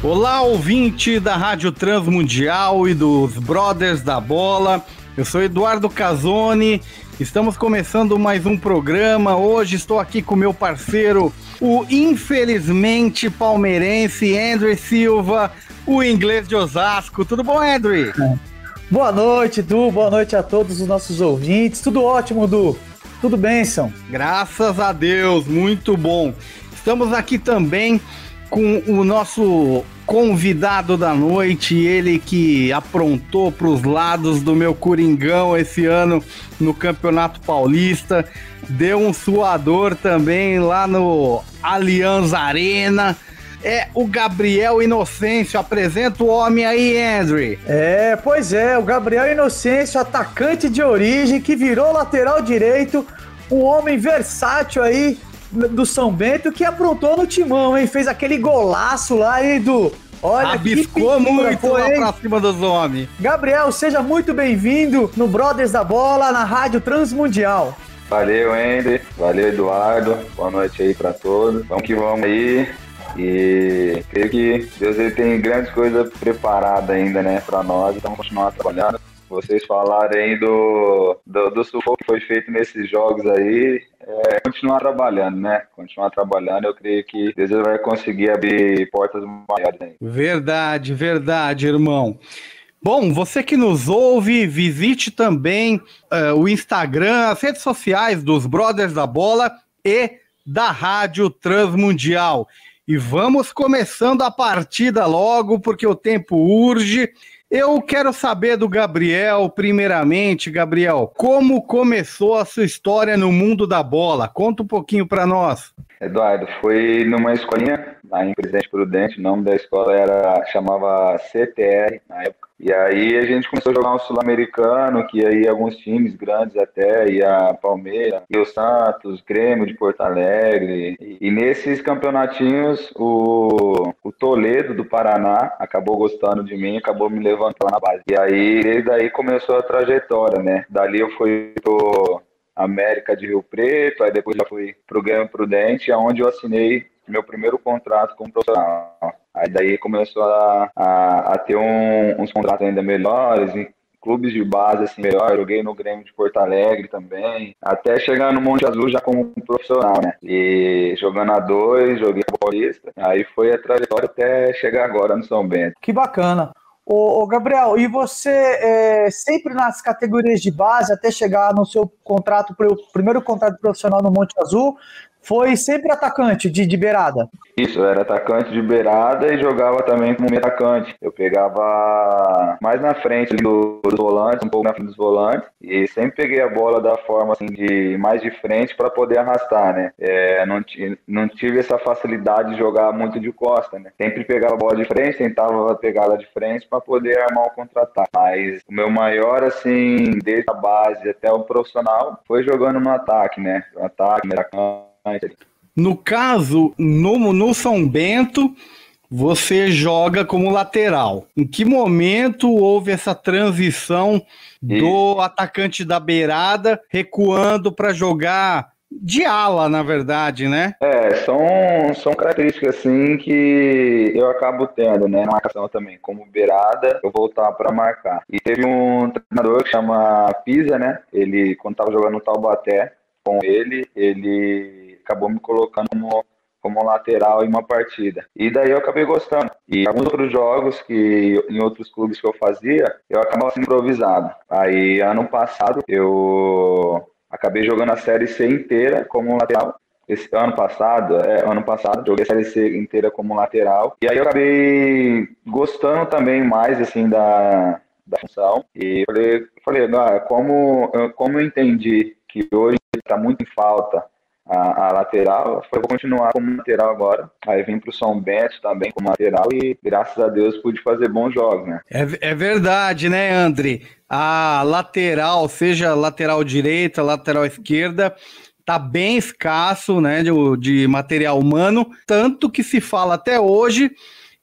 Olá, ouvinte da Rádio Transmundial e dos Brothers da Bola. Eu sou Eduardo Casoni. Estamos começando mais um programa. Hoje estou aqui com meu parceiro, o infelizmente palmeirense Andrew Silva, o inglês de Osasco. Tudo bom, Andrew? Boa noite, Du. Boa noite a todos os nossos ouvintes. Tudo ótimo, Du. Tudo bem, São? Graças a Deus, muito bom. Estamos aqui também com o nosso convidado da noite, ele que aprontou para os lados do meu Coringão esse ano no Campeonato Paulista, deu um suador também lá no Allianz Arena. É o Gabriel Inocêncio. Apresenta o homem aí, Andrew. É, pois é, o Gabriel Inocêncio, atacante de origem, que virou lateral direito, um homem versátil aí, do São Bento que aprontou no timão, hein? Fez aquele golaço lá, hein, do. Olha, Abiscou muito foi, lá pra cima dos homens. Gabriel, seja muito bem-vindo no Brothers da Bola, na Rádio Transmundial. Valeu, Andy. Valeu, Eduardo. Boa noite aí para todos. Vamos que vamos aí. E creio que Deus ele tem grandes coisas preparadas ainda, né, para nós. Então, vamos continuar trabalhando vocês falarem do, do, do sufoco que foi feito nesses jogos aí, é, continuar trabalhando, né? Continuar trabalhando, eu creio que Deus vai conseguir abrir portas maiores. Aí. Verdade, verdade, irmão. Bom, você que nos ouve, visite também uh, o Instagram, as redes sociais dos Brothers da Bola e da Rádio Transmundial. E vamos começando a partida logo, porque o tempo urge. Eu quero saber do Gabriel, primeiramente, Gabriel, como começou a sua história no mundo da bola? Conta um pouquinho para nós. Eduardo, foi numa escolinha lá em Presidente Prudente, o nome da escola era chamava CTR na época. E aí a gente começou a jogar um sul-americano, que aí alguns times grandes até, e a Palmeiras, e o Santos, Grêmio de Porto Alegre. E, e nesses campeonatinhos, o, o Toledo do Paraná acabou gostando de mim, acabou me levantando na base. E aí, desde aí começou a trajetória, né? Dali eu fui pro América de Rio Preto, aí depois já fui pro Grêmio Prudente, onde eu assinei meu primeiro contrato como profissional. Aí daí começou a, a, a ter um, uns contratos ainda melhores, em clubes de base assim melhor, joguei no Grêmio de Porto Alegre também, até chegar no Monte Azul já como profissional, né? E jogando a dois, joguei a Paulista, aí foi a trajetória até chegar agora no São Bento. Que bacana. Ô, Gabriel, e você é, sempre nas categorias de base, até chegar no seu contrato, primeiro contrato profissional no Monte Azul, foi sempre atacante de, de beirada. Isso, era atacante de beirada e jogava também como atacante. Eu pegava mais na frente do, dos volantes, um pouco na frente dos volantes, e sempre peguei a bola da forma assim de mais de frente para poder arrastar, né? É, não, não tive essa facilidade de jogar muito de costa, né? Sempre pegava a bola de frente, tentava pegar ela de frente para poder armar o contra-ataque. Mas o meu maior, assim, desde a base até o profissional, foi jogando no ataque, né? No ataque, no ataque no caso, no, no São Bento, você joga como lateral. Em que momento houve essa transição do atacante da beirada recuando para jogar de ala, na verdade, né? É, são, são características assim que eu acabo tendo, né? Na marcação também, como beirada, eu voltar para marcar. E teve um treinador que chama Pisa, né? Ele, quando tava jogando no Taubaté com ele, ele acabou me colocando como, como lateral em uma partida. E daí eu acabei gostando. E alguns outros jogos que em outros clubes que eu fazia, eu acabava sendo improvisado. Aí ano passado eu acabei jogando a série C inteira como lateral. Esse ano passado, é, ano passado, joguei a série C inteira como lateral. E aí eu acabei gostando também mais assim da, da função. E falei, falei ah, como, como eu entendi que hoje está muito em falta a, a lateral. Foi vou continuar como lateral agora. Aí vim para o São Bento também como lateral e graças a Deus pude fazer bons jogos, né? É, é verdade, né, André? A lateral, seja lateral direita, lateral esquerda, tá bem escasso, né, de, de material humano, tanto que se fala até hoje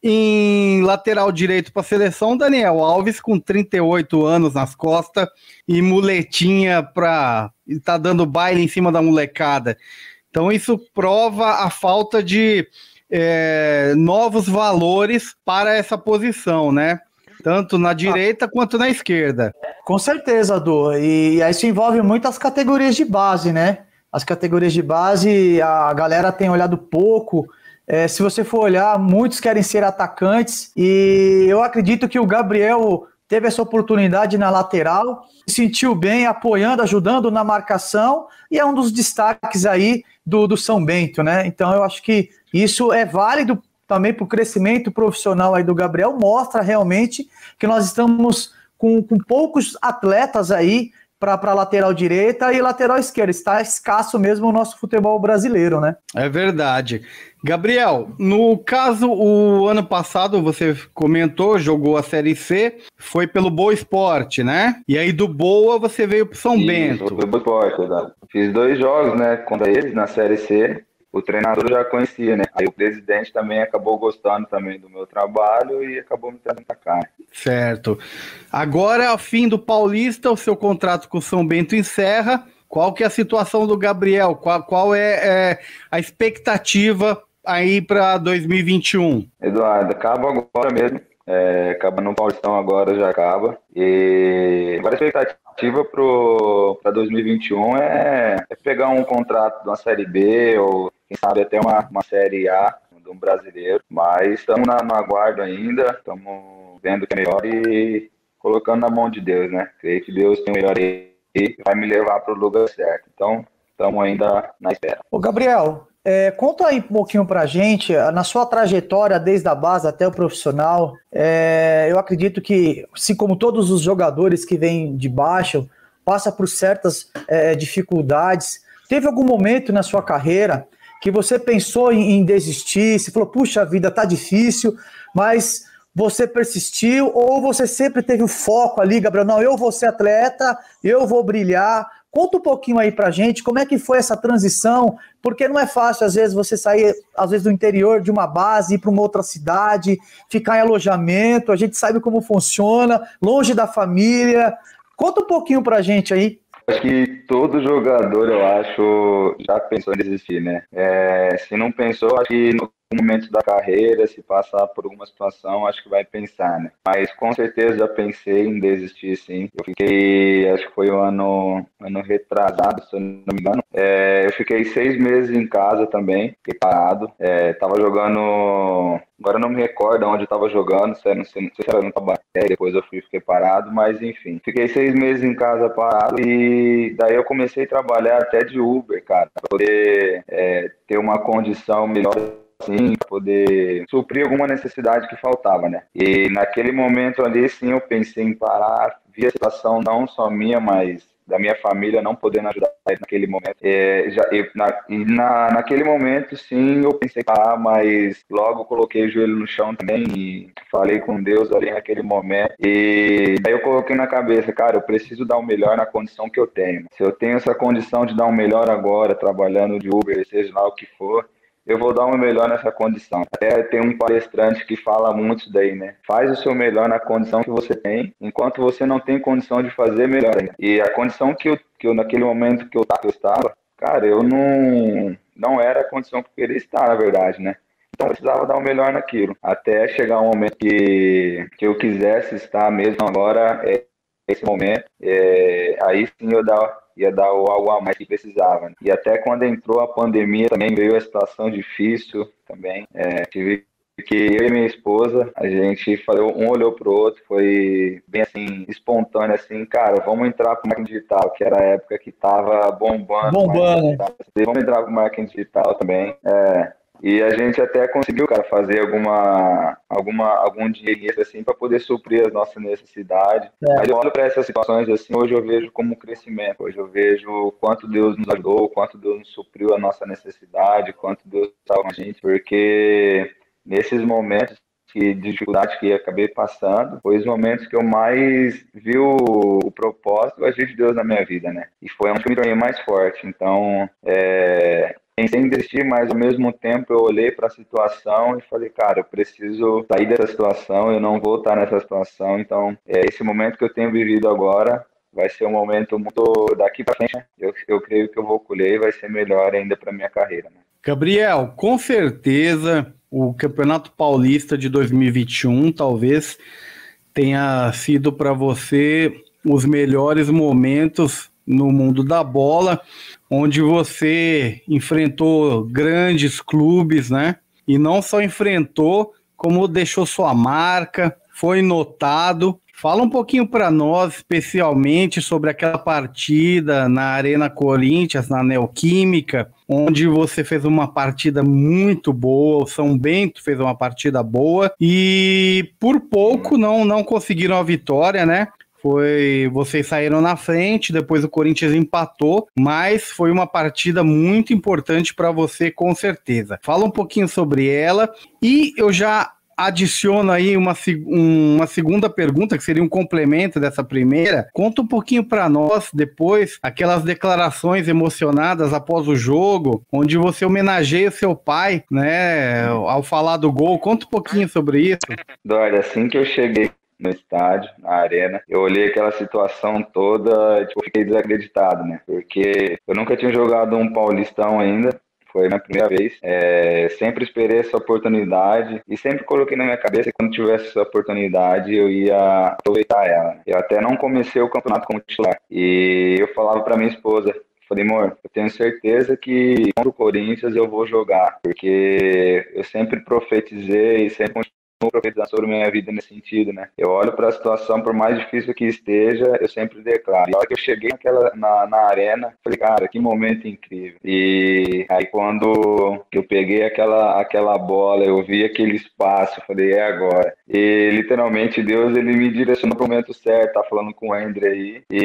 em lateral direito para a seleção, Daniel Alves com 38 anos nas costas e muletinha para tá dando baile em cima da molecada. Então isso prova a falta de é, novos valores para essa posição, né? Tanto na direita ah. quanto na esquerda. Com certeza, Du. E, e isso envolve muitas categorias de base, né? As categorias de base, a galera tem olhado pouco é, se você for olhar, muitos querem ser atacantes e eu acredito que o Gabriel teve essa oportunidade na lateral, se sentiu bem, apoiando, ajudando na marcação e é um dos destaques aí do, do São Bento, né? Então eu acho que isso é válido também para o crescimento profissional aí do Gabriel, mostra realmente que nós estamos com, com poucos atletas aí para lateral direita e lateral esquerda. Está escasso mesmo o nosso futebol brasileiro, né? É verdade. Gabriel, no caso, o ano passado você comentou, jogou a Série C, foi pelo Boa Esporte, né? E aí do Boa você veio para São Isso, Bento. Foi Boa Esporte, verdade. Fiz dois jogos, né, contra eles na Série C o treinador já conhecia, né? Aí o presidente também acabou gostando também do meu trabalho e acabou me trazendo para cá. Certo. Agora, ao fim do Paulista, o seu contrato com o São Bento encerra. Qual que é a situação do Gabriel? Qual, qual é, é a expectativa aí para 2021? Eduardo, acaba agora mesmo. É, acaba no Paulistão agora, já acaba. E agora a expectativa para 2021 é, é pegar um contrato de uma Série B ou quem sabe até uma, uma Série A de um brasileiro, mas estamos no aguardo ainda, estamos vendo que é melhor e colocando na mão de Deus, né? Creio que Deus tem o melhor e vai me levar para o lugar certo. Então, estamos ainda na espera. Ô, Gabriel, é, conta aí um pouquinho pra gente, na sua trajetória desde a base até o profissional, é, eu acredito que, assim como todos os jogadores que vêm de baixo, passa por certas é, dificuldades. Teve algum momento na sua carreira que você pensou em, em desistir, você falou, puxa vida, tá difícil, mas você persistiu ou você sempre teve o foco ali, Gabriel, não, eu vou ser atleta, eu vou brilhar. Conta um pouquinho aí pra gente como é que foi essa transição, porque não é fácil às vezes você sair às vezes do interior de uma base ir para uma outra cidade, ficar em alojamento, a gente sabe como funciona, longe da família. Conta um pouquinho pra gente aí. Acho que todo jogador, eu acho, já pensou em desistir, né? É, se não pensou, acho que momento da carreira, se passar por alguma situação, acho que vai pensar, né? Mas com certeza já pensei em desistir, sim. Eu fiquei, acho que foi um ano, ano retrasado, se eu não me engano. É, eu fiquei seis meses em casa também, fiquei parado. É, tava jogando Agora eu não me recordo onde eu tava jogando, se não sei, não sei se era no Tabaté, depois eu fui fiquei parado, mas enfim. Fiquei seis meses em casa parado e daí eu comecei a trabalhar até de Uber, cara, pra poder é, ter uma condição melhor assim, poder suprir alguma necessidade que faltava, né? E naquele momento ali, sim, eu pensei em parar, vi a situação não só minha, mas da minha família não podendo ajudar naquele momento. É, já, na, na, naquele momento, sim, eu pensei, ah, mas logo coloquei o joelho no chão também e falei com Deus ali naquele momento. E daí eu coloquei na cabeça, cara, eu preciso dar o melhor na condição que eu tenho. Se eu tenho essa condição de dar o melhor agora, trabalhando de Uber, seja lá o que for, eu vou dar o meu melhor nessa condição. Até tem um palestrante que fala muito isso daí, né? Faz o seu melhor na condição que você tem, enquanto você não tem condição de fazer melhor ainda. E a condição que eu, que eu naquele momento que eu, que eu estava, cara, eu não, não era a condição que eu queria estar, na verdade, né? Então eu precisava dar o melhor naquilo. Até chegar um momento que, que eu quisesse estar mesmo agora, é, esse momento, é, aí sim eu dar ia dar o algo a mais que precisava. Né? E até quando entrou a pandemia também veio a situação difícil também. É, tive que eu e minha esposa, a gente falou, um olhou pro outro, foi bem assim, espontâneo, assim, cara, vamos entrar pro marketing digital, que era a época que tava bombando. Bombando. Vamos entrar pro marketing digital também. É, E a gente até conseguiu, cara, fazer alguma, alguma, algum dinheiro assim para poder suprir as nossas necessidades. É. Mas eu olho para essas situações assim, hoje eu vejo como crescimento. Hoje eu vejo quanto Deus nos ajudou, quanto Deus nos supriu a nossa necessidade, quanto Deus estava com a gente, porque nesses momentos que, de dificuldade que acabei passando, foi os momentos que eu mais vi o, o propósito e agir de Deus na minha vida, né? E foi onde eu me tornei mais forte. Então, é, pensei em desistir, mas ao mesmo tempo eu olhei para a situação e falei, cara, eu preciso sair dessa situação, eu não vou estar nessa situação. Então, é, esse momento que eu tenho vivido agora vai ser um momento muito daqui para frente. Eu, eu creio que eu vou colher e vai ser melhor ainda para minha carreira. Né? Gabriel, com certeza o Campeonato Paulista de 2021 talvez tenha sido para você os melhores momentos no mundo da bola, onde você enfrentou grandes clubes, né? E não só enfrentou, como deixou sua marca, foi notado Fala um pouquinho para nós, especialmente, sobre aquela partida na Arena Corinthians, na Neoquímica, onde você fez uma partida muito boa, o São Bento fez uma partida boa e por pouco não, não conseguiram a vitória, né? Foi, vocês saíram na frente, depois o Corinthians empatou, mas foi uma partida muito importante para você, com certeza. Fala um pouquinho sobre ela e eu já adiciono aí uma, uma segunda pergunta, que seria um complemento dessa primeira. Conta um pouquinho para nós depois aquelas declarações emocionadas após o jogo, onde você homenageia seu pai, né, ao falar do gol. Conta um pouquinho sobre isso. Olha, assim que eu cheguei no estádio, na arena. Eu olhei aquela situação toda, tipo, fiquei desacreditado, né? Porque eu nunca tinha jogado um Paulistão ainda foi minha primeira vez. É, sempre esperei essa oportunidade e sempre coloquei na minha cabeça que quando tivesse essa oportunidade eu ia aproveitar ela. Eu até não comecei o campeonato como titular. E eu falava para minha esposa, Falei, amor, eu tenho certeza que contra o Corinthians eu vou jogar, porque eu sempre profetizei, sempre profetizar sobre minha vida nesse sentido, né? Eu olho para a situação, por mais difícil que esteja, eu sempre declaro. E a hora que eu cheguei naquela, na, na arena, falei, cara, que momento incrível. E aí quando eu peguei aquela, aquela bola, eu vi aquele espaço, falei, é agora. E literalmente Deus, ele me direcionou para o momento certo, tá falando com o André aí. E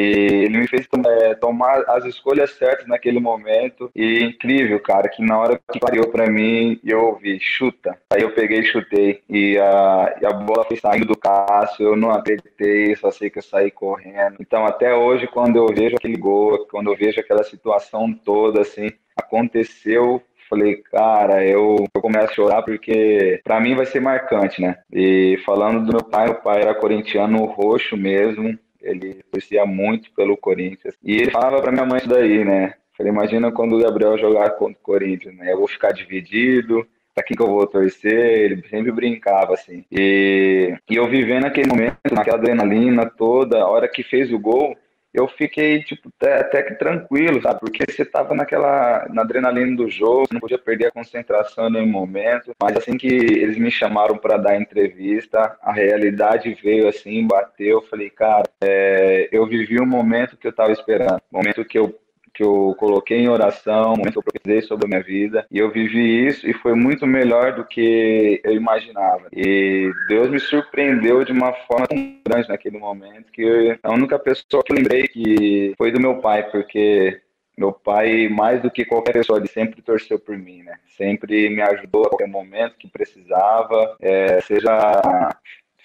ele me fez é, tomar as escolhas certas naquele momento. E incrível, cara, que na hora que pariu para mim, eu ouvi, chuta. Aí eu peguei e chutei. E a, e a bola foi saindo do Cássio, eu não acreditei, só sei que eu saí correndo. Então, até hoje, quando eu vejo aquele gol, quando eu vejo aquela situação toda, assim, aconteceu, falei, cara, eu, eu começo a chorar porque para mim vai ser marcante, né? E falando do meu pai, meu pai era corintiano roxo mesmo, ele torcia muito pelo Corinthians. E ele falava para minha mãe isso daí, né? Falei, imagina quando o Gabriel jogar contra o Corinthians, né? Eu vou ficar dividido, quem que eu vou torcer, ele sempre brincava, assim. E, e eu vivendo aquele momento, naquela adrenalina toda, a hora que fez o gol, eu fiquei, tipo, até, até que tranquilo, sabe? Porque você tava naquela, na adrenalina do jogo, não podia perder a concentração em nenhum momento. Mas assim que eles me chamaram para dar entrevista, a realidade veio assim, bateu. Eu falei, cara, é, eu vivi um momento que eu tava esperando. Momento que eu que eu coloquei em oração, momento que eu profetizei sobre a minha vida, e eu vivi isso e foi muito melhor do que eu imaginava. E Deus me surpreendeu de uma forma tão grande naquele momento que a única pessoa que eu lembrei que foi do meu pai, porque meu pai, mais do que qualquer pessoa, ele sempre torceu por mim, né? Sempre me ajudou a qualquer momento que precisava, é, seja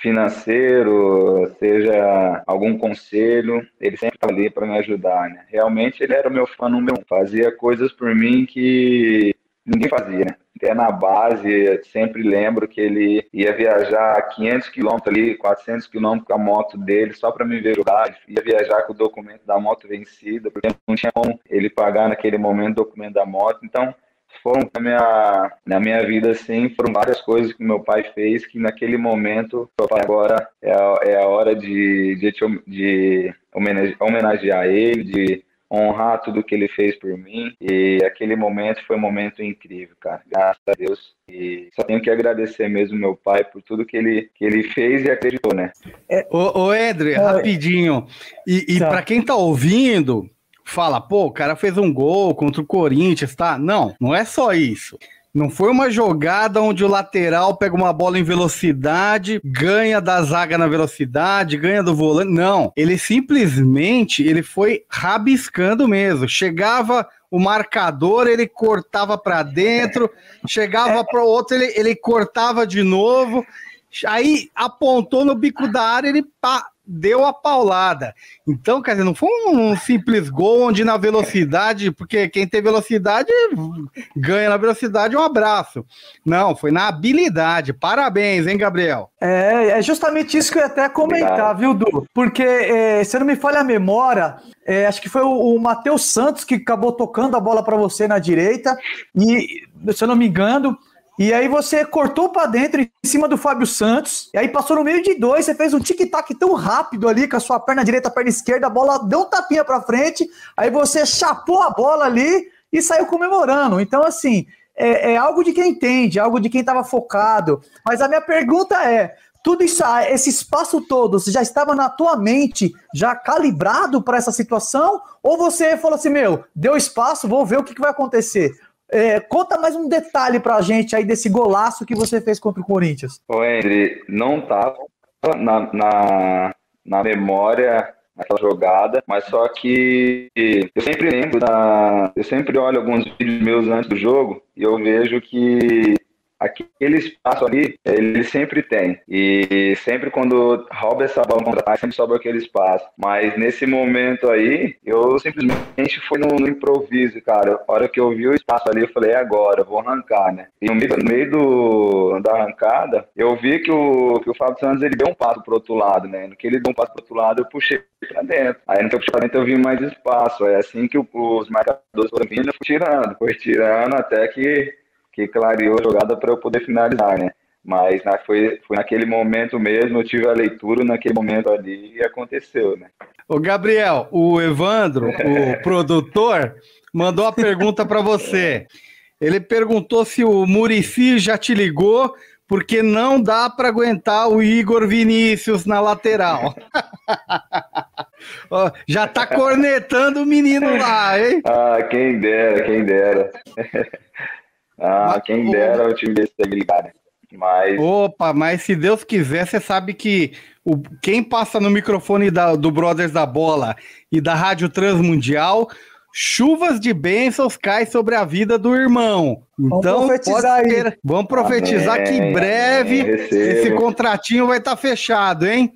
financeiro, seja algum conselho, ele sempre estava ali para me ajudar, né? Realmente ele era o meu fã número um, fazia coisas por mim que ninguém fazia, né? Até na base, sempre lembro que ele ia viajar 500 quilômetros ali, 400 quilômetros com a moto dele, só para me ver jogar. Ia viajar com o documento da moto vencida, porque não tinha como ele pagar naquele momento o documento da moto. Então, foram na minha, na minha vida, assim, foram várias coisas que meu pai fez que naquele momento, eu falei, agora é a, é a hora de, de, de homenagear ele, de honrar tudo que ele fez por mim. E aquele momento foi um momento incrível, cara. Graças a Deus. E só tenho que agradecer mesmo meu pai por tudo que ele, que ele fez e acreditou, né? É, ô, ô Edre, é, rapidinho. E, e tá. para quem tá ouvindo, fala, pô, o cara fez um gol contra o Corinthians, tá? Não, não é só isso. Não foi uma jogada onde o lateral pega uma bola em velocidade, ganha da zaga na velocidade, ganha do volante. Não, ele simplesmente ele foi rabiscando mesmo. Chegava o marcador, ele cortava para dentro, chegava para o outro, ele, ele cortava de novo. Aí apontou no bico da área, ele pá, deu a paulada. Então, quer dizer, não foi um simples gol onde na velocidade, porque quem tem velocidade ganha na velocidade um abraço. Não, foi na habilidade. Parabéns, hein, Gabriel? É, é justamente isso que eu ia até comentar, viu, Du? Porque, é, se eu não me falha a memória, é, acho que foi o, o Matheus Santos que acabou tocando a bola para você na direita, e, se eu não me engano, e aí você cortou para dentro em cima do Fábio Santos. E aí passou no meio de dois. Você fez um tic-tac tão rápido ali com a sua perna direita, perna esquerda. A bola deu um tapinha para frente. Aí você chapou a bola ali e saiu comemorando. Então, assim, é, é algo de quem entende, algo de quem estava focado. Mas a minha pergunta é: tudo isso, esse espaço todo, já estava na tua mente, já calibrado para essa situação? Ou você falou assim, meu, deu espaço, vou ver o que, que vai acontecer? É, conta mais um detalhe pra gente aí desse golaço que você fez contra o Corinthians. Ô, André, não tava na, na, na memória naquela jogada, mas só que eu sempre lembro da. Eu sempre olho alguns vídeos meus antes do jogo e eu vejo que aquele espaço ali, ele sempre tem. E sempre quando rouba essa bola contra sempre sobra aquele espaço. Mas nesse momento aí, eu simplesmente fui no, no, improviso, cara. A hora que eu vi o espaço ali, eu falei, é agora, vou arrancar, né? E no meio, no meio do, da arrancada, eu vi que o, que o Fábio Santos, ele deu um passo pro outro lado, né? No que ele deu um passo pro outro lado, eu puxei pra dentro. Aí no que eu puxei pra dentro, eu vi mais espaço. É assim que os marcadores foram vindo, eu fui tirando. Foi tirando até que que clareou a jogada para eu poder finalizar, né? Mas foi, foi naquele momento mesmo, eu tive a leitura naquele momento ali e aconteceu, né? O Gabriel, o Evandro, o produtor, mandou a pergunta para você. Ele perguntou se o Murici já te ligou, porque não dá para aguentar o Igor Vinícius na lateral. já tá cornetando o menino lá, hein? Ah, quem dera, quem dera. Ah, mas, quem dera o time desse ligar, né? Mas... Opa, mas se Deus quiser, você sabe que o, quem passa no microfone da, do Brothers da Bola e da Rádio Transmundial, chuvas de bênçãos caem sobre a vida do irmão. Então, vamos profetizar, ter, vamos profetizar amém, que em breve amém, esse contratinho vai estar tá fechado, hein?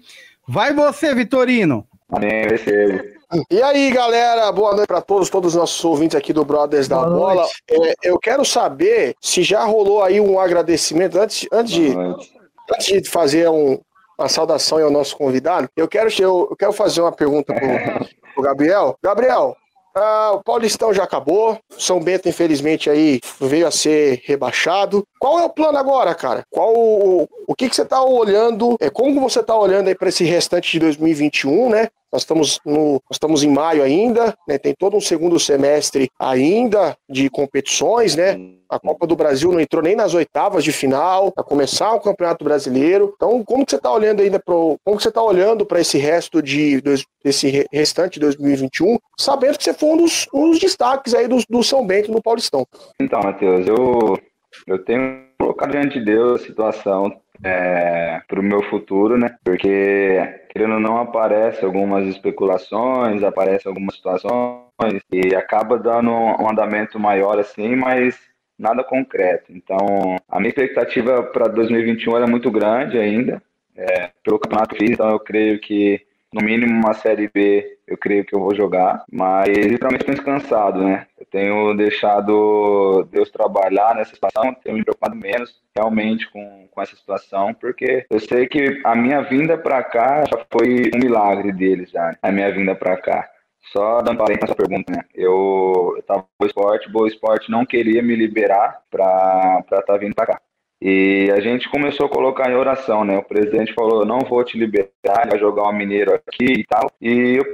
Vai você, Vitorino. Amém, recebo. E aí, galera, boa noite para todos, todos os nossos ouvintes aqui do Brothers boa da Bola. É, eu quero saber se já rolou aí um agradecimento antes, antes, de, antes de fazer um, uma saudação ao nosso convidado. Eu quero, eu, eu quero fazer uma pergunta pro, pro Gabriel. Gabriel, ah, o Paulistão já acabou. São Bento, infelizmente, aí veio a ser rebaixado. Qual é o plano agora, cara? Qual o, o que, que você está olhando? É, como você está olhando aí para esse restante de 2021, né? Nós estamos, no, nós estamos em maio ainda, né? tem todo um segundo semestre ainda de competições, né? A Copa do Brasil não entrou nem nas oitavas de final, para começar o Campeonato Brasileiro. Então, como que você está olhando ainda pro, como que você está olhando para esse resto de desse restante de 2021, sabendo que você foi um dos, um dos destaques aí do, do São Bento no Paulistão? Então, Matheus, eu eu tenho colocado diante de Deus a situação é, para o meu futuro, né? Porque, querendo ou não, aparece algumas especulações, aparece algumas situações e acaba dando um andamento maior assim, mas nada concreto. Então, a minha expectativa para 2021 era muito grande ainda, é, pelo campeonato que fiz, então eu creio que no mínimo uma Série B eu creio que eu vou jogar, mas literalmente estou descansado, né? Eu tenho deixado Deus trabalhar nessa situação, tenho me preocupado menos realmente com, com essa situação, porque eu sei que a minha vinda para cá já foi um milagre deles, já, né? a minha vinda para cá. Só dando para essa pergunta, né? Eu, eu tava no esporte, Boa Esporte não queria me liberar para estar tá vindo para cá. E a gente começou a colocar em oração, né? O presidente falou: não vou te liberar, vai jogar um mineiro aqui e tal. E eu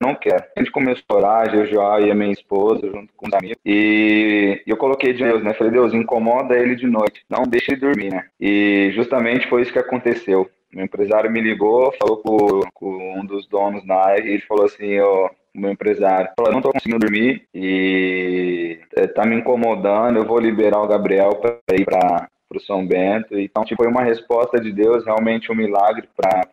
não quero. A gente começou a orar, jejuar e a minha esposa, junto com os amigos. E eu coloquei de Deus, né? Falei: Deus, incomoda ele de noite, não deixe ele dormir, né? E justamente foi isso que aconteceu. O empresário me ligou, falou com, com um dos donos na área e ele falou assim: ó, o meu empresário. Falou, não tô conseguindo dormir e é, tá me incomodando, eu vou liberar o Gabriel para ir para o São Bento. Então, tipo, foi uma resposta de Deus, realmente um milagre para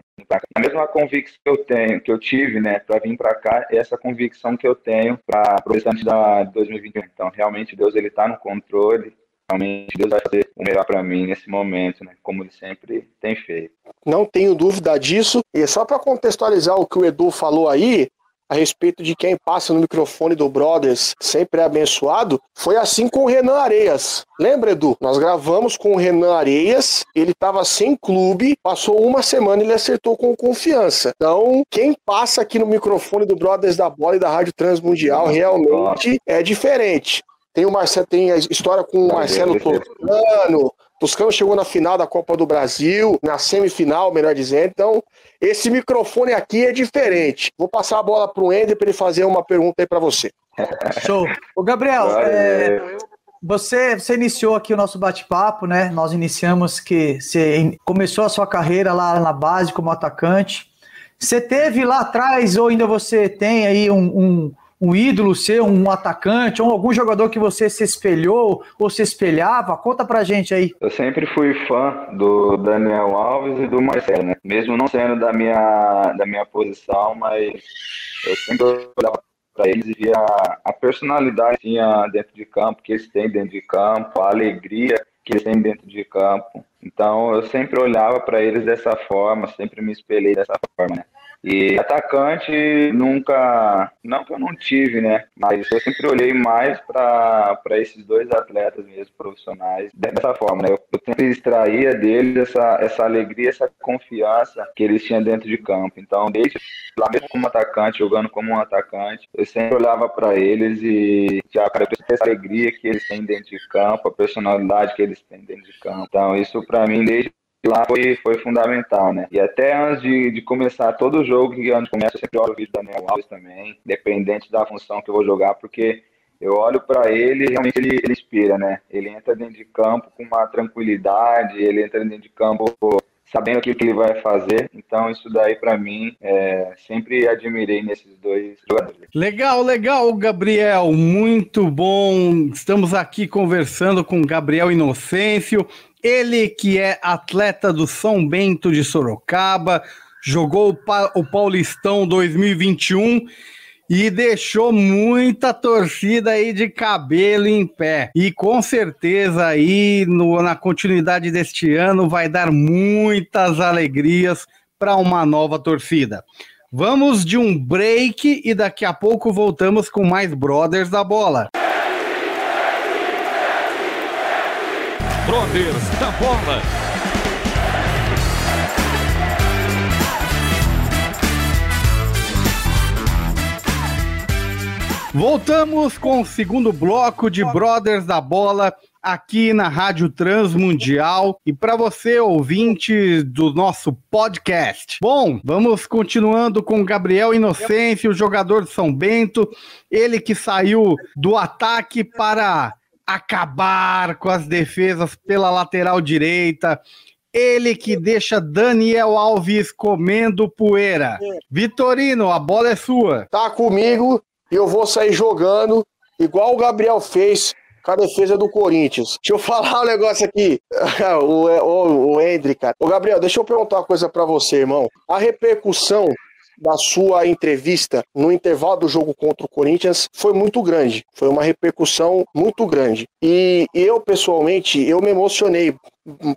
a mesma convicção que eu tenho, que eu tive, né, para vir para cá, é essa convicção que eu tenho para o restante da 2021. Então, realmente Deus ele está no controle. Realmente Deus vai fazer o melhor para mim nesse momento, né, como ele sempre tem feito. Não tenho dúvida disso. E só para contextualizar o que o Edu falou aí, a respeito de quem passa no microfone do Brothers sempre é abençoado, foi assim com o Renan Areias. Lembra, Edu? Nós gravamos com o Renan Areias, ele estava sem clube, passou uma semana e ele acertou com confiança. Então, quem passa aqui no microfone do Brothers da Bola e da Rádio Transmundial realmente é diferente. Tem o Marcelo, tem a história com o Marcelo Toscano, Toscano chegou na final da Copa do Brasil, na semifinal, melhor dizendo. Então, esse microfone aqui é diferente. Vou passar a bola para o Ender para ele fazer uma pergunta aí para você. Show. O Gabriel, é, você, você iniciou aqui o nosso bate-papo, né? Nós iniciamos que você começou a sua carreira lá na base como atacante. Você teve lá atrás, ou ainda você tem aí um, um um ídolo seu, um atacante, ou algum jogador que você se espelhou ou se espelhava? Conta pra gente aí. Eu sempre fui fã do Daniel Alves e do Marcelo, né? Mesmo não sendo da minha, da minha posição, mas eu sempre olhava para eles e via a personalidade que tinha dentro de campo, que eles têm dentro de campo, a alegria que eles têm dentro de campo. Então eu sempre olhava para eles dessa forma, sempre me espelhei dessa forma, né? E atacante nunca, não que eu não tive, né? Mas eu sempre olhei mais para esses dois atletas mesmo, profissionais, dessa forma, né? Eu, eu sempre extraía deles essa, essa alegria, essa confiança que eles tinham dentro de campo. Então, desde lá mesmo como atacante, jogando como um atacante, eu sempre olhava para eles e já, cara, preciso ter essa alegria que eles têm dentro de campo, a personalidade que eles têm dentro de campo. Então, isso para mim, desde lá foi, foi fundamental, né? E até antes de, de começar todo jogo, que antes começa, eu sempre olho o vídeo da Daniel Alves também, independente da função que eu vou jogar, porque eu olho para ele e realmente ele, ele inspira, né? Ele entra dentro de campo com uma tranquilidade, ele entra dentro de campo sabendo aquilo que ele vai fazer. Então, isso daí, para mim, é, sempre admirei nesses dois jogadores. Legal, legal, Gabriel. Muito bom. Estamos aqui conversando com Gabriel Inocêncio, ele que é atleta do São Bento de Sorocaba, jogou o Paulistão 2021 e deixou muita torcida aí de cabelo em pé. E com certeza aí no, na continuidade deste ano vai dar muitas alegrias para uma nova torcida. Vamos de um break e daqui a pouco voltamos com mais Brothers da Bola. Brothers da Bola. Voltamos com o segundo bloco de Brothers da Bola aqui na Rádio Transmundial e para você ouvinte do nosso podcast. Bom, vamos continuando com Gabriel Inocêncio, jogador de São Bento, ele que saiu do ataque para acabar com as defesas pela lateral direita. Ele que deixa Daniel Alves comendo poeira. Vitorino, a bola é sua. Tá comigo e eu vou sair jogando igual o Gabriel fez com a defesa do Corinthians. Deixa eu falar um negócio aqui. o, o, o cara. Gabriel, deixa eu perguntar uma coisa para você, irmão. A repercussão da sua entrevista no intervalo do jogo contra o Corinthians foi muito grande. Foi uma repercussão muito grande. E eu, pessoalmente, eu me emocionei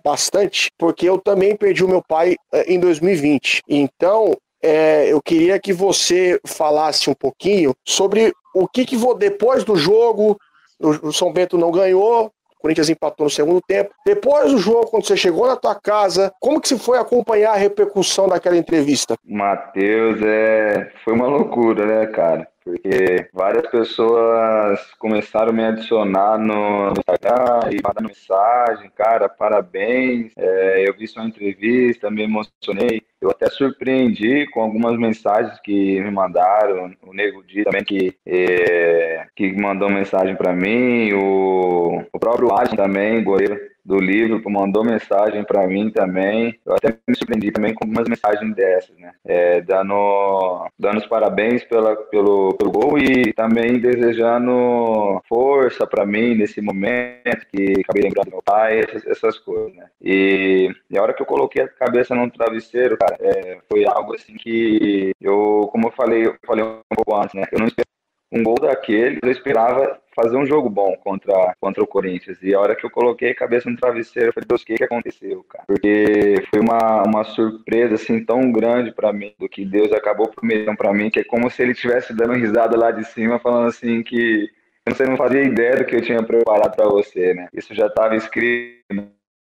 bastante, porque eu também perdi o meu pai eh, em 2020. Então, é, eu queria que você falasse um pouquinho sobre o que, que vou depois do jogo. O São Bento não ganhou, Corinthians empatou no segundo tempo. Depois do jogo, quando você chegou na tua casa, como que se foi acompanhar a repercussão daquela entrevista? Matheus, é... foi uma loucura, né, cara? Porque várias pessoas começaram a me adicionar no Instagram e mandando mensagem, cara, parabéns, é, eu vi sua entrevista, me emocionei, eu até surpreendi com algumas mensagens que me mandaram, o Nego Di também que, é, que mandou mensagem para mim, o, o próprio Agem também, goleiro, do livro, mandou mensagem para mim também. Eu até me surpreendi também com algumas mensagens dessas, né? É, dando, dando os parabéns pela, pelo, pelo gol e também desejando força para mim nesse momento, que acabei lembrando do meu pai, essas, essas coisas, né? E, e, a hora que eu coloquei a cabeça no travesseiro, cara, é, foi algo assim que eu, como eu falei, eu falei um pouco antes, né? Eu não esperava um gol daquele, eu esperava fazer um jogo bom contra, contra o Corinthians. E a hora que eu coloquei a cabeça no travesseiro, eu falei, Deus, o que, que aconteceu, cara? Porque foi uma, uma surpresa, assim, tão grande para mim, do que Deus acabou prometendo para mim, que é como se ele estivesse dando risada lá de cima, falando assim que você não fazia ideia do que eu tinha preparado para você, né? Isso já estava escrito,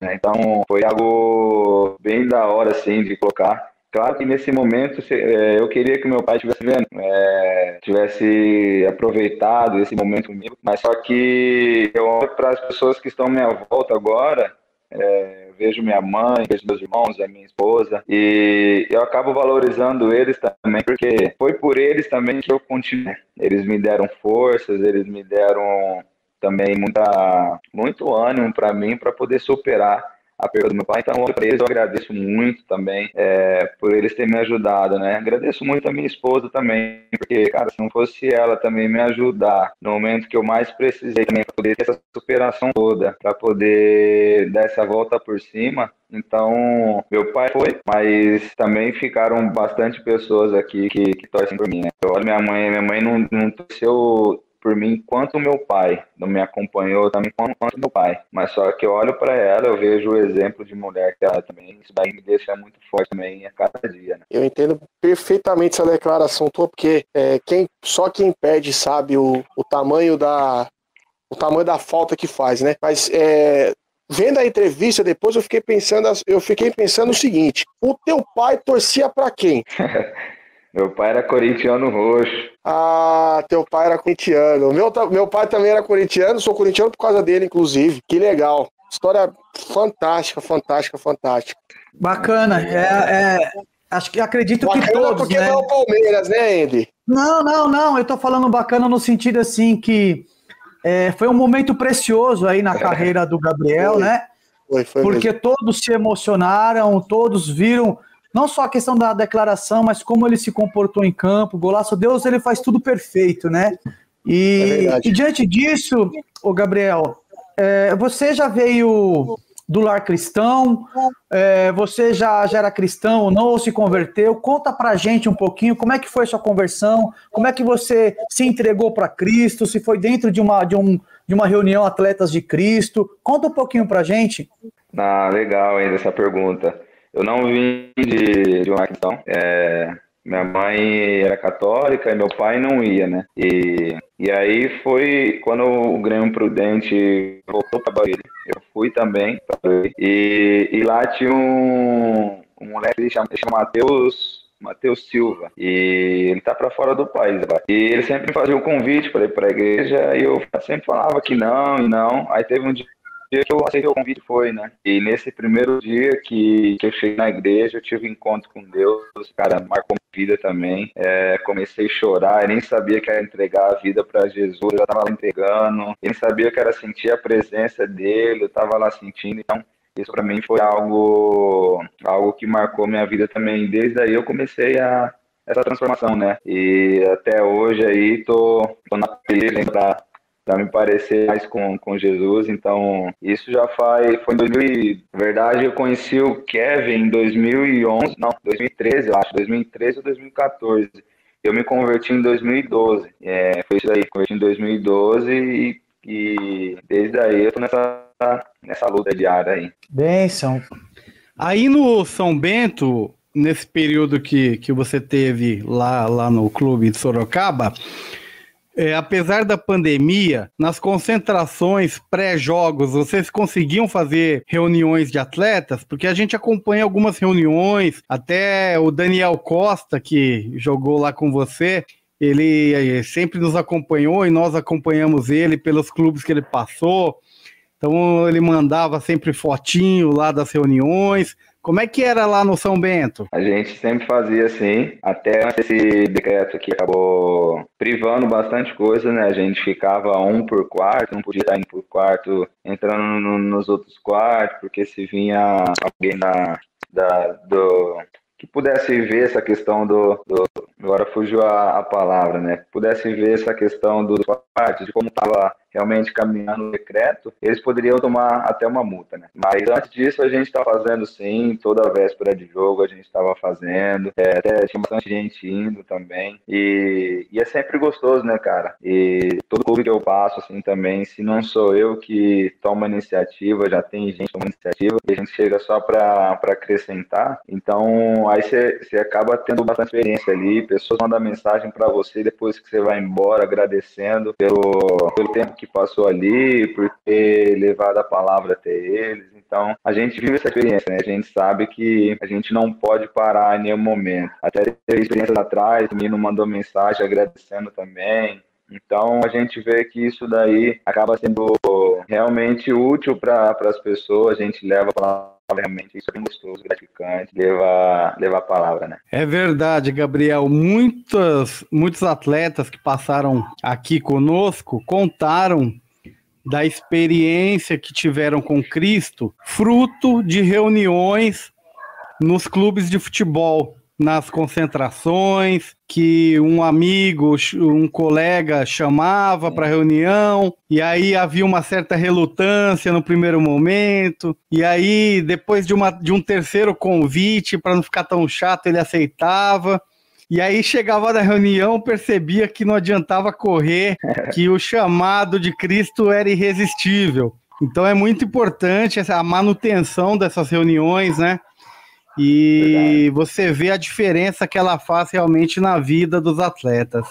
né? Então, foi algo bem da hora, assim, de colocar. Claro que nesse momento é, eu queria que meu pai estivesse vendo, é, tivesse aproveitado esse momento comigo, mas só que eu olho para as pessoas que estão à minha volta agora, é, vejo minha mãe, vejo meus irmãos, a minha esposa, e eu acabo valorizando eles também, porque foi por eles também que eu continuei. Eles me deram forças, eles me deram também muita, muito ânimo para mim para poder superar a perda do meu pai. Então, para eles eu agradeço muito também é, por eles terem me ajudado, né? Agradeço muito a minha esposa também, porque, cara, se não fosse ela também me ajudar no momento que eu mais precisei também para poder ter essa superação toda, para poder dar essa volta por cima, então, meu pai foi, mas também ficaram bastante pessoas aqui que, que torcem por mim, né? Eu olho minha mãe, minha mãe não, não torceu por mim quanto meu pai, não me acompanhou também quanto meu pai. Mas só que eu olho para ela, eu vejo o exemplo de mulher que ela também, isso daí me deixa muito forte também a cada dia. Né? Eu entendo perfeitamente essa declaração tua, porque é, quem, só quem pede sabe o, o tamanho da o tamanho da falta que faz, né? Mas é, vendo a entrevista depois eu fiquei pensando eu fiquei pensando o seguinte: o teu pai torcia para quem? Meu pai era corintiano roxo. Ah, teu pai era corintiano. Meu, meu pai também era corintiano, sou corintiano por causa dele, inclusive. Que legal. História fantástica, fantástica, fantástica. Bacana. É, é acho que acredito bacana que todos, porque né? não é o Palmeiras, né, Andy? Não, não, não. Eu tô falando bacana no sentido assim que é, foi um momento precioso aí na carreira do Gabriel, foi. né? Foi, foi porque mesmo. todos se emocionaram, todos viram não só a questão da declaração, mas como ele se comportou em campo. Golaço Deus, ele faz tudo perfeito, né? E, é e diante disso, o Gabriel, é, você já veio do lar cristão, é, você já, já era cristão ou não, ou se converteu? Conta pra gente um pouquinho como é que foi sua conversão, como é que você se entregou para Cristo, se foi dentro de uma, de, um, de uma reunião Atletas de Cristo. Conta um pouquinho pra gente. Ah, legal ainda essa pergunta. Eu não vim de, de uma questão. É, minha mãe era católica e meu pai não ia, né? E, e aí foi quando o Grêmio Prudente voltou para Bahia. Eu fui também. E, e lá tinha um, um moleque que chama, chama Matheus Silva, e ele tá para fora do país agora. E ele sempre fazia o um convite para ir para a igreja e eu sempre falava que não e não. Aí teve um dia dia que eu aceitei o convite foi, né? E nesse primeiro dia que, que eu cheguei na igreja, eu tive um encontro com Deus, cara, marcou minha vida também. É, comecei a chorar, eu nem sabia que era entregar a vida para Jesus, eu já estava lá entregando, eu nem sabia que era sentir a presença dele, eu estava lá sentindo, então isso para mim foi algo algo que marcou minha vida também. Desde aí eu comecei a essa transformação, né? E até hoje aí tô, tô na para para me parecer mais com, com Jesus. Então, isso já faz. Foi em 2000. Na verdade, eu conheci o Kevin em 2011, não, 2013, eu acho, 2013 ou 2014. Eu me converti em 2012. É, foi isso aí, converti em 2012 e, e desde aí eu tô nessa, nessa luta diária aí. Benção. Aí no São Bento, nesse período que, que você teve lá, lá no clube de Sorocaba, é, apesar da pandemia, nas concentrações pré-jogos, vocês conseguiam fazer reuniões de atletas? Porque a gente acompanha algumas reuniões, até o Daniel Costa, que jogou lá com você, ele é, sempre nos acompanhou e nós acompanhamos ele pelos clubes que ele passou. Então ele mandava sempre fotinho lá das reuniões. Como é que era lá no São Bento? A gente sempre fazia assim, até esse decreto que acabou privando bastante coisa, né? A gente ficava um por quarto, não podia estar indo por quarto, entrando no, nos outros quartos, porque se vinha alguém da, da, do, que pudesse ver essa questão do, do agora fugiu a, a, palavra, né? Pudesse ver essa questão dos quartos, de como estava realmente caminhando o decreto, eles poderiam tomar até uma multa, né? Mas antes disso a gente estava fazendo sim, toda a véspera de jogo a gente estava fazendo, é, até tinha bastante gente indo também, e, e, é sempre gostoso, né, cara? E todo clube que eu passo, assim, também, se não sou eu que tomo iniciativa, já tem gente tomando iniciativa, e a gente chega só para acrescentar, então aí você acaba tendo bastante experiência ali, pessoas mandam mensagem para você depois que você vai embora, agradecendo pelo, pelo tempo que passou ali, por ter levado a palavra até eles. Então, a gente vive essa experiência, né? A gente sabe que a gente não pode parar em nenhum momento. Até teve experiências atrás, o menino mandou mensagem agradecendo também. Então a gente vê que isso daí acaba sendo realmente útil para as pessoas, a gente leva para realmente isso é bem gostoso, gratificante, levar, levar a palavra, né? É verdade, Gabriel. Muitos, muitos atletas que passaram aqui conosco contaram da experiência que tiveram com Cristo, fruto de reuniões nos clubes de futebol nas concentrações, que um amigo, um colega chamava para reunião, e aí havia uma certa relutância no primeiro momento, e aí depois de, uma, de um terceiro convite, para não ficar tão chato, ele aceitava. E aí chegava na reunião, percebia que não adiantava correr, que o chamado de Cristo era irresistível. Então é muito importante essa, manutenção dessas reuniões, né? E Verdade. você vê a diferença que ela faz realmente na vida dos atletas.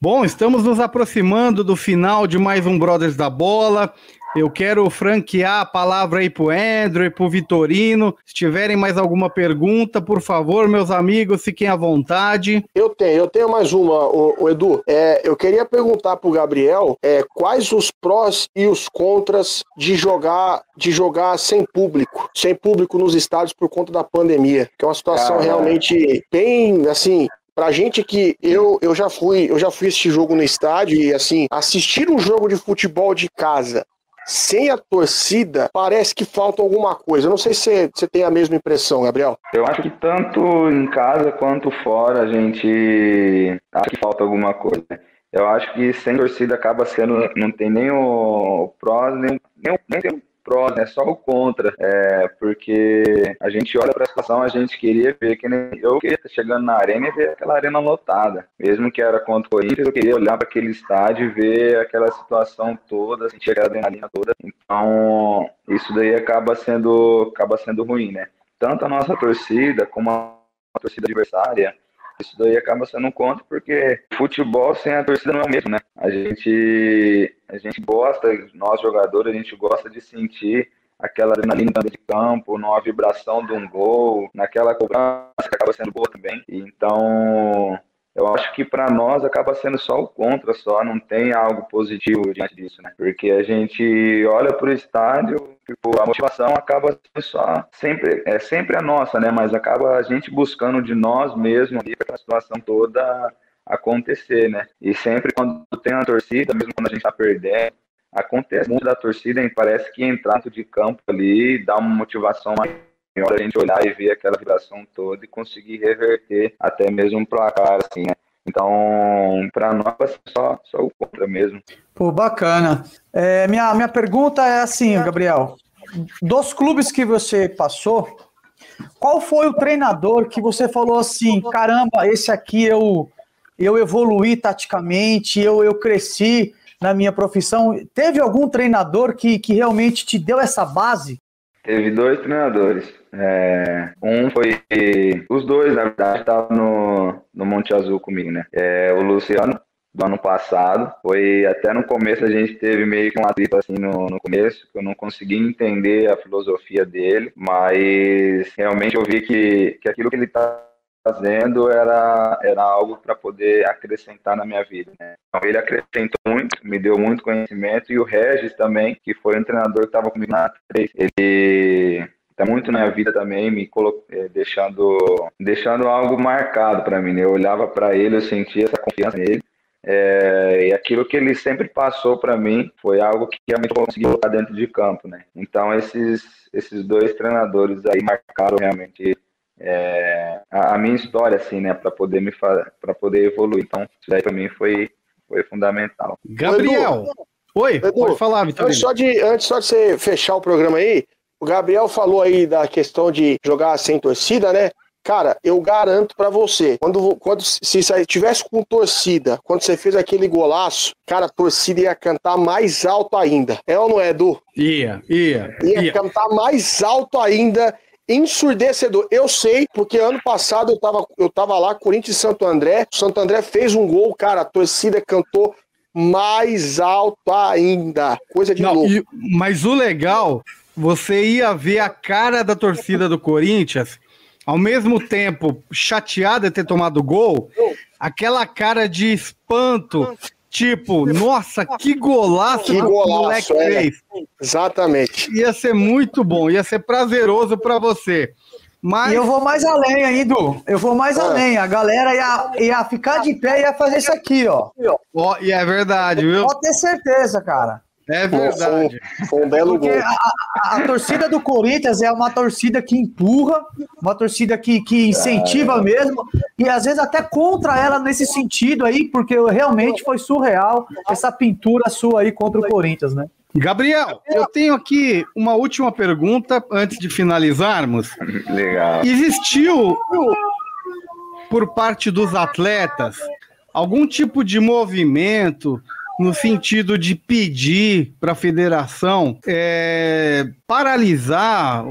Bom, estamos nos aproximando do final de mais um Brothers da Bola. Eu quero franquear a palavra aí pro Andrew e pro Vitorino. Se tiverem mais alguma pergunta, por favor, meus amigos, fiquem à vontade. Eu tenho, eu tenho mais uma, o, o Edu. É, eu queria perguntar pro Gabriel é, quais os prós e os contras de jogar, de jogar sem público, sem público nos estádios por conta da pandemia, que é uma situação ah, realmente bem, assim, Pra gente que eu, eu já fui, eu já fui assistir jogo no estádio e assim, assistir um jogo de futebol de casa sem a torcida, parece que falta alguma coisa. Não sei se você tem a mesma impressão, Gabriel. Eu acho que tanto em casa quanto fora a gente acha que falta alguma coisa. Eu acho que sem torcida acaba sendo. Não tem nem o prós, nem, nem, nem prós, né? Só o contra. É, porque a gente olha para a situação, a gente queria ver que nem eu queria estar chegando na arena e ver aquela arena lotada. Mesmo que era contra o Corinthians, eu queria olhar para aquele estádio e ver aquela situação toda, sentir aquela adrenalina toda. Então, isso daí acaba sendo, acaba sendo ruim, né? Tanto a nossa torcida como a torcida adversária isso daí acaba sendo um conto porque futebol sem a torcida não é o mesmo, né? A gente, a gente gosta, nós jogadores, a gente gosta de sentir aquela adrenalina de campo, numa vibração de um gol, naquela cobrança que acaba sendo boa também. Então, eu acho que para nós acaba sendo só o contra, só não tem algo positivo diante disso, né? Porque a gente olha para o estádio, tipo, a motivação acaba sendo só sempre é sempre a nossa, né? Mas acaba a gente buscando de nós mesmos ali para a situação toda acontecer, né? E sempre quando tem a torcida, mesmo quando a gente está perdendo, acontece muito da torcida e parece que entrar de campo ali dá uma motivação maior hora a gente olhar e ver aquela vibração toda e conseguir reverter até mesmo um placar, assim, né? Então, para nós, só, só o contra mesmo. Pô, bacana. É, minha, minha pergunta é assim, Gabriel. Dos clubes que você passou, qual foi o treinador que você falou assim, caramba, esse aqui eu, eu evoluí taticamente, eu, eu cresci na minha profissão? Teve algum treinador que, que realmente te deu essa base? Teve dois treinadores. É, um foi. Os dois, na verdade, estavam no, no Monte Azul comigo, né? É, o Luciano, do ano passado. Foi até no começo a gente teve meio que um atrito assim no, no começo, que eu não consegui entender a filosofia dele, mas realmente eu vi que, que aquilo que ele tá fazendo era, era algo para poder acrescentar na minha vida. Né? Então, ele acrescentou muito, me deu muito conhecimento, e o Regis também, que foi um treinador que estava comigo na 3, ele é muito na vida também, me. É, deixando, deixando algo marcado para mim. Né? Eu olhava para ele, eu sentia essa confiança nele. É, e aquilo que ele sempre passou para mim foi algo que realmente eu consegui colocar dentro de campo, né? Então esses esses dois treinadores aí marcaram realmente é, a, a, minha história, assim, né, para poder me para poder evoluir. Então isso daí para mim foi foi fundamental. Gabriel, oi, Edu, pode falar. Antes só de antes só de você fechar o programa aí, o Gabriel falou aí da questão de jogar sem torcida, né? Cara, eu garanto para você, quando, quando se tivesse com torcida, quando você fez aquele golaço, cara, a torcida ia cantar mais alto ainda. É ou não é, Edu? Ia, ia. Ia, ia. cantar mais alto ainda ensurdecedor. Eu sei, porque ano passado eu tava, eu tava lá, Corinthians e Santo André. Santo André fez um gol, cara, a torcida cantou mais alto ainda. Coisa de Não, louco. E, mas o legal, você ia ver a cara da torcida do Corinthians ao mesmo tempo chateada de ter tomado gol, aquela cara de espanto, tipo, nossa, que golaço que, que golaço, o moleque é. fez. Exatamente. Ia ser muito bom, ia ser prazeroso para você. Mas... E eu vou mais além Du. Eu vou mais ah. além. A galera ia, ia ficar de pé e ia fazer isso aqui, ó. ó e é verdade, viu? Pode ter certeza, cara. É verdade. Foi, foi um belo Porque gol. A, a, torcida do Corinthians é uma torcida que empurra, uma torcida que, que incentiva mesmo, e às vezes até contra ela nesse sentido aí, porque realmente foi surreal essa pintura sua aí contra o Corinthians, né? Gabriel, eu tenho aqui uma última pergunta antes de finalizarmos. Legal. Existiu, por parte dos atletas, algum tipo de movimento no sentido de pedir para a federação é, paralisar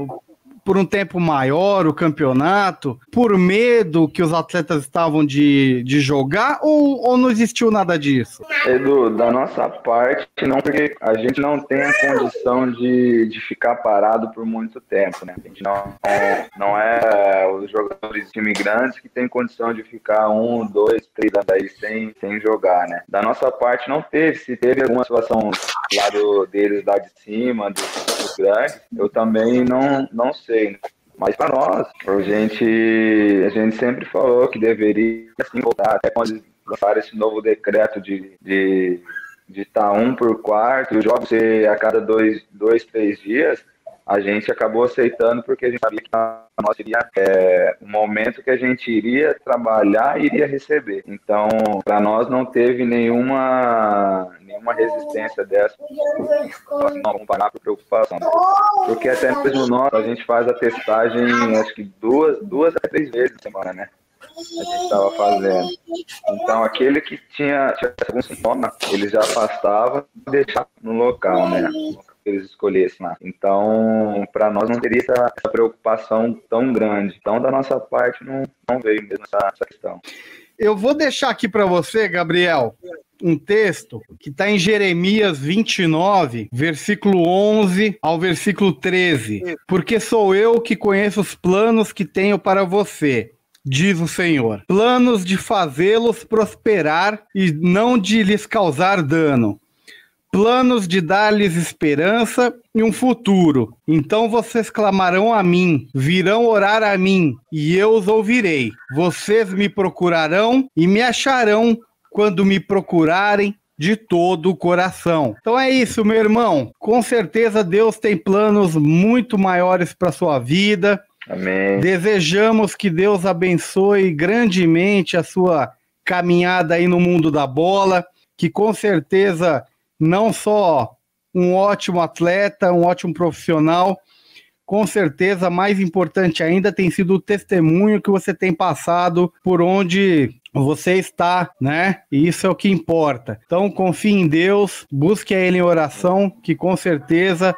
por um tempo maior o campeonato, por medo que os atletas estavam de, de jogar, ou, ou não existiu nada disso? Edu, da nossa parte, não, porque a gente não tem a condição de, de ficar parado por muito tempo, né? A gente não é, não é os jogadores imigrantes que tem condição de ficar um, dois, três anos aí sem, sem jogar, né? Da nossa parte, não teve. Se teve alguma situação lá do, deles lá de cima, dos, eu também não, não sei sei. Mas para nós, a gente, a gente sempre falou que deveria assim, voltar, até quando lançaram esse novo decreto de, de de estar tá um por quarto, os jogos ser a cada dois, dois, três dias, a gente acabou aceitando porque a gente sabia que nós seria é, um momento que a gente iria trabalhar e iria receber. Então, para nós não teve nenhuma nenhuma resistência dessa. Não vamos parar preocupação. Porque até mesmo nós, a gente faz a testagem, acho que duas, duas a três vezes na semana, né? a gente estava fazendo. Então, aquele que tinha, tinha algum sintoma, ele já afastava e deixava no local, né? que eles escolhessem lá. Então, para nós não teria essa, essa, preocupação tão grande. Então, da nossa parte, não, não veio mesmo essa, essa questão. Eu vou deixar aqui para você, Gabriel, um texto que está em Jeremias 29, versículo 11 ao versículo 13. Porque sou eu que conheço os planos que tenho para você, diz o Senhor. Planos de fazê-los prosperar e não de lhes causar dano planos de dar-lhes esperança e um futuro. Então vocês clamarão a mim, virão orar a mim, e eu os ouvirei. Vocês me procurarão e me acharão quando me procurarem de todo o coração. Então é isso, meu irmão. Com certeza Deus tem planos muito maiores para sua vida. Amém. Desejamos que Deus abençoe grandemente a sua caminhada aí no mundo da bola, que com certeza não só um ótimo atleta, um ótimo profissional, com certeza, mais importante ainda tem sido o testemunho que você tem passado por onde você está, né? E isso é o que importa. Então, confie em Deus, busque a Ele em oração, que com certeza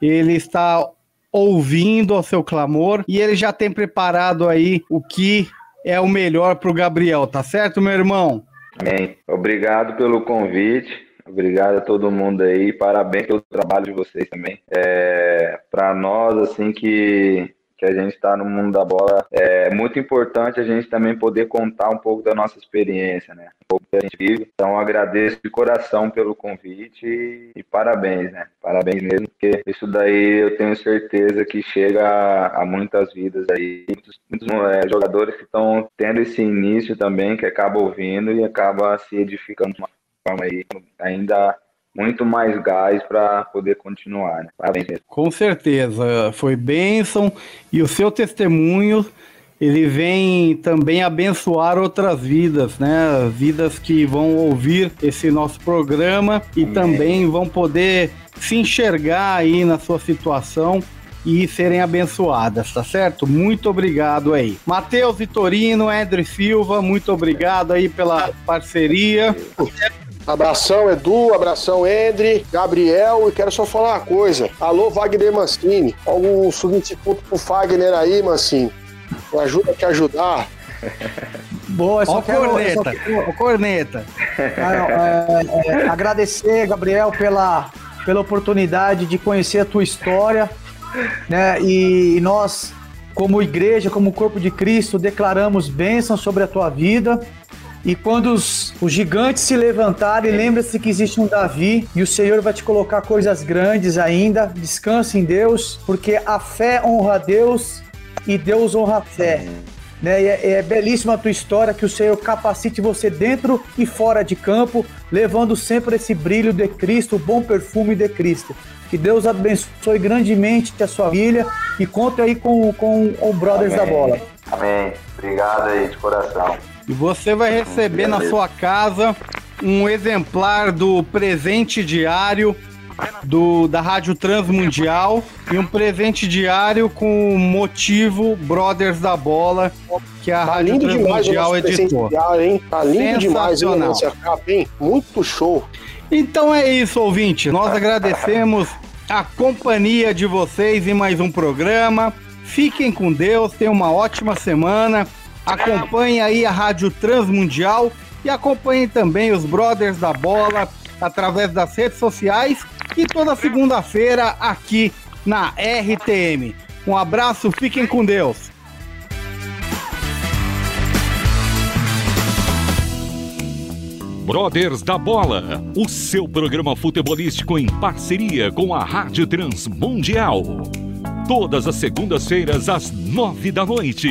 Ele está ouvindo o seu clamor e Ele já tem preparado aí o que é o melhor para o Gabriel, tá certo, meu irmão? Amém. Obrigado pelo convite. Obrigado a todo mundo aí, parabéns pelo trabalho de vocês também. É, para nós, assim, que, que a gente está no mundo da bola, é muito importante a gente também poder contar um pouco da nossa experiência, né? Um pouco que a gente vive. Então agradeço de coração pelo convite e, e parabéns, né? Parabéns mesmo, porque isso daí eu tenho certeza que chega a, a muitas vidas aí, muitos, muitos é, jogadores que estão tendo esse início também, que acaba ouvindo e acaba se edificando uma forma aí ainda muito mais gás para poder continuar. Né? Parabéns mesmo. Com certeza, foi bênção e o seu testemunho ele vem também abençoar outras vidas, né? Vidas que vão ouvir esse nosso programa e Amém. também vão poder se enxergar aí na sua situação e serem abençoadas, tá certo? Muito obrigado aí. Matheus Vitorino, Edre Silva, muito obrigado aí pela parceria. Abração, Edu, abração, Endre, Gabriel, e quero só falar uma coisa. Alô, Wagner Mancini. Algum substituto pro Fagner aí, Mancini. Me ajuda a te ajudar. Boa, só Ó quero, corneta. Só quero, corneta. É, é, é, agradecer, Gabriel, pela, pela oportunidade de conhecer a tua história, né? E, e nós, como igreja, como corpo de Cristo, declaramos bênção sobre a tua vida e quando os, os gigantes se levantarem, lembre-se que existe um Davi e o Senhor vai te colocar coisas grandes ainda. Descanse em Deus, porque a fé honra a Deus e Deus honra a fé. Né? É, é belíssima a tua história, que o Senhor capacite você dentro e fora de campo, levando sempre esse brilho de Cristo, o bom perfume de Cristo. Que Deus abençoe grandemente a sua filha e conte aí com, com o Brothers Amém. da Bola. Amém. Obrigado aí de coração. E você vai receber na sua casa um exemplar do presente diário do, da Rádio Transmundial e um presente diário com o motivo Brothers da Bola, que a tá Rádio lindo Transmundial editou. Diário, hein? Tá lindo demais, hein, capa, hein? Muito show. Então é isso, ouvinte. Nós agradecemos a companhia de vocês em mais um programa. Fiquem com Deus, tenham uma ótima semana. Acompanhe aí a Rádio Transmundial e acompanhe também os Brothers da Bola através das redes sociais e toda segunda-feira aqui na RTM. Um abraço, fiquem com Deus. Brothers da Bola, o seu programa futebolístico em parceria com a Rádio Transmundial. Todas as segundas-feiras às nove da noite.